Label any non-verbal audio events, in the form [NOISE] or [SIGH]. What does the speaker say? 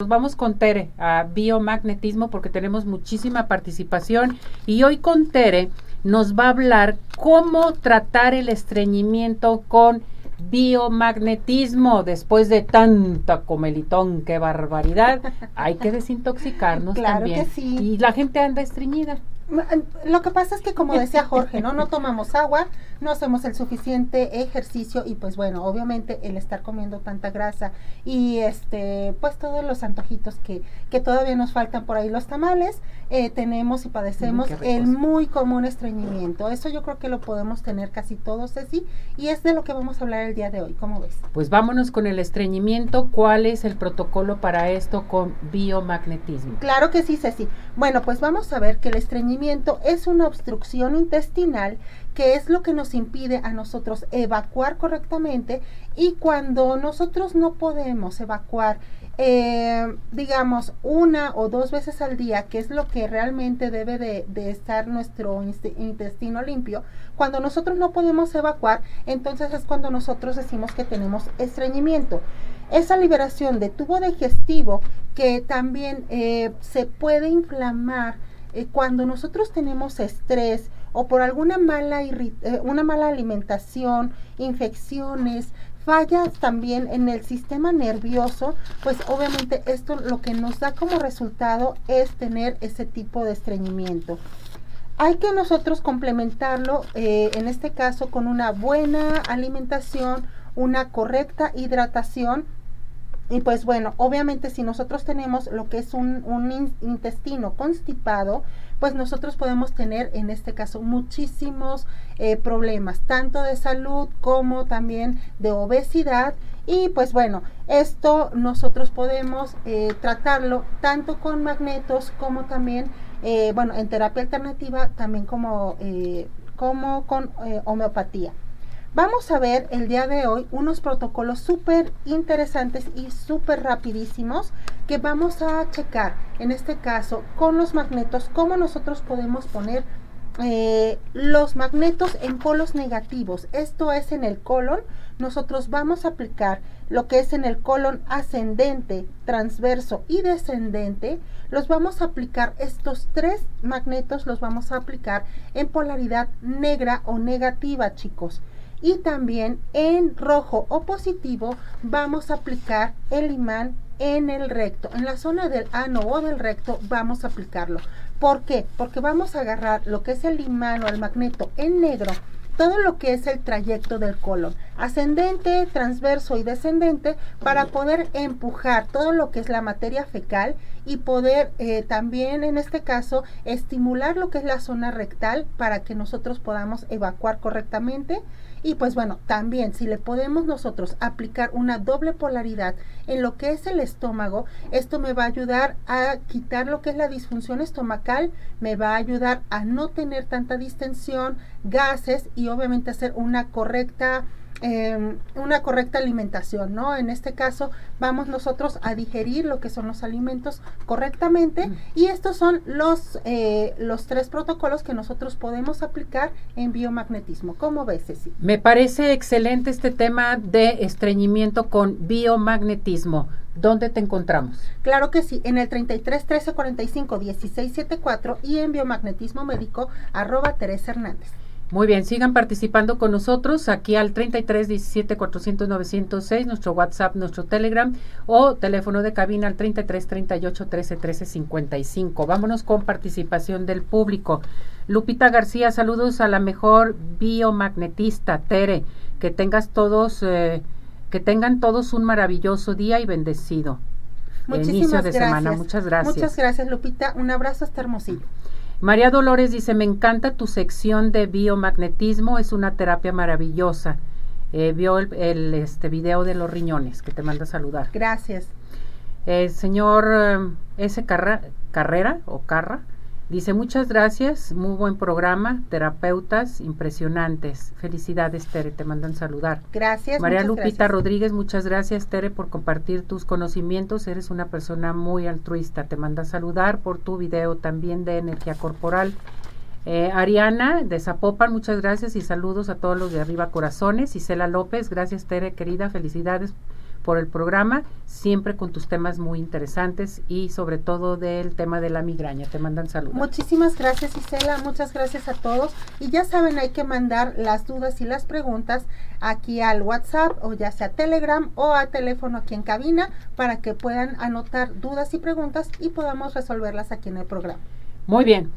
Nos vamos con Tere a biomagnetismo porque tenemos muchísima participación y hoy con Tere nos va a hablar cómo tratar el estreñimiento con biomagnetismo después de tanta comelitón, qué barbaridad. Hay que desintoxicarnos [LAUGHS] claro también. Que sí. Y la gente anda estreñida. Lo que pasa es que como decía Jorge, ¿no? No [LAUGHS] tomamos agua, no hacemos el suficiente ejercicio y pues bueno, obviamente el estar comiendo tanta grasa y este, pues todos los antojitos que, que todavía nos faltan por ahí, los tamales, eh, tenemos y padecemos el muy común estreñimiento. Eso yo creo que lo podemos tener casi todos, Ceci, y es de lo que vamos a hablar el día de hoy, ¿cómo ves? Pues vámonos con el estreñimiento. ¿Cuál es el protocolo para esto con biomagnetismo? Claro que sí, Ceci. Bueno, pues vamos a ver que el estreñimiento es una obstrucción intestinal que es lo que nos impide a nosotros evacuar correctamente y cuando nosotros no podemos evacuar eh, digamos, una o dos veces al día, que es lo que realmente debe de, estar nuestro intestino limpio, cuando nosotros no podemos evacuar, entonces es cuando nosotros decimos que tenemos estreñimiento. Esa liberación de tubo digestivo que también eh, se puede inflamar eh, cuando nosotros tenemos estrés o por alguna mala, eh, una mala alimentación, infecciones, fallas también en el sistema nervioso, pues obviamente esto lo que nos da como resultado es tener ese tipo de estreñimiento. Hay que nosotros complementarlo, eh, en este caso, con una buena alimentación, una correcta hidratación. Y pues bueno, obviamente si nosotros tenemos lo que es un, intestino constipado, pues nosotros podemos tener en este caso muchísimos eh, problemas, tanto de salud como también de obesidad. Y pues bueno, esto nosotros podemos eh, tratarlo tanto con magnetos como también, eh, bueno, en terapia alternativa, también como, como con homeopatía. Vamos a ver el día de hoy unos protocolos súper interesantes y súper rapidísimos que vamos a checar, en este caso, con los magnetos, cómo nosotros podemos poner eh, los magnetos en polos negativos. Esto es en el colon. Nosotros vamos a aplicar lo que es en el colon ascendente, transverso y descendente. Los vamos a aplicar, estos tres magnetos los vamos a aplicar en polaridad negra o negativa, chicos y también en rojo o positivo vamos a aplicar el imán en el recto, en la zona del ano o del recto vamos a aplicarlo. ¿Por qué? Porque vamos a agarrar lo que es el imán o el magneto en negro, todo lo que es el trayecto del colon, ascendente, transverso y descendente, para poder empujar todo lo que es la materia fecal y poder eh, también en este caso estimular lo que es la zona rectal para que nosotros podamos evacuar correctamente y pues bueno, también si le podemos nosotros aplicar una doble polaridad en lo que es el estómago, esto me va a ayudar a quitar lo que es la disfunción estomacal, me va a ayudar a no tener tanta distensión, gases y obviamente hacer una correcta Em, una correcta alimentación, ¿no? En este caso vamos nosotros a digerir lo que son los alimentos correctamente y estos son los, eh, los tres protocolos que nosotros podemos aplicar en biomagnetismo. ¿Cómo ves, Ceci? Me parece excelente este tema de estreñimiento con biomagnetismo. ¿Dónde te encontramos? Claro que sí, en el 33 13 45 16 74 y en biomagnetismo médico arroba Teresa Hernández. Muy bien, sigan participando con nosotros aquí al 33 17 400 906, nuestro WhatsApp, nuestro Telegram o teléfono de cabina al 33 38 13 13 55. Vámonos con participación del público. Lupita García, saludos a la mejor biomagnetista, Tere. Que tengas todos, eh, que tengan todos un maravilloso día y bendecido. Muchísimas inicio de gracias. semana. Muchas gracias. Muchas gracias, Lupita. Un abrazo hasta Hermosillo. María Dolores dice, me encanta tu sección de biomagnetismo, es una terapia maravillosa. Eh, vio el, este video de los riñones que te manda a saludar. Gracias. El señor eh, S. Carrera o Carra Dice, muchas gracias, muy buen programa, terapeutas impresionantes. Felicidades, Tere, te mandan saludar. Gracias. María Lupita Rodríguez, muchas gracias, Tere, por compartir tus conocimientos. Eres una persona muy altruista. Te manda saludar por tu video también de energía corporal. Eh, Ariana de Zapopan, muchas gracias y saludos a todos los de Arriba Corazones. Isela López, gracias, Tere, querida, felicidades por el programa, siempre con tus temas muy interesantes y sobre todo del tema de la migraña. Te mandan saludos. Muchísimas gracias Isela, muchas gracias a todos. Y ya saben, hay que mandar las dudas y las preguntas aquí al WhatsApp o ya sea Telegram o a teléfono aquí en cabina para que puedan anotar dudas y preguntas y podamos resolverlas aquí en el programa. Muy bien,